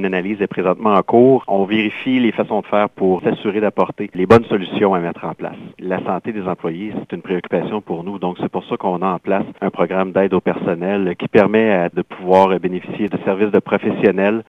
Une analyse est présentement en cours. On vérifie les façons de faire pour s'assurer d'apporter les bonnes solutions à mettre en place. La santé des employés, c'est une préoccupation pour nous. Donc, c'est pour ça qu'on a en place un programme d'aide au personnel qui permet de pouvoir bénéficier de services de professionnels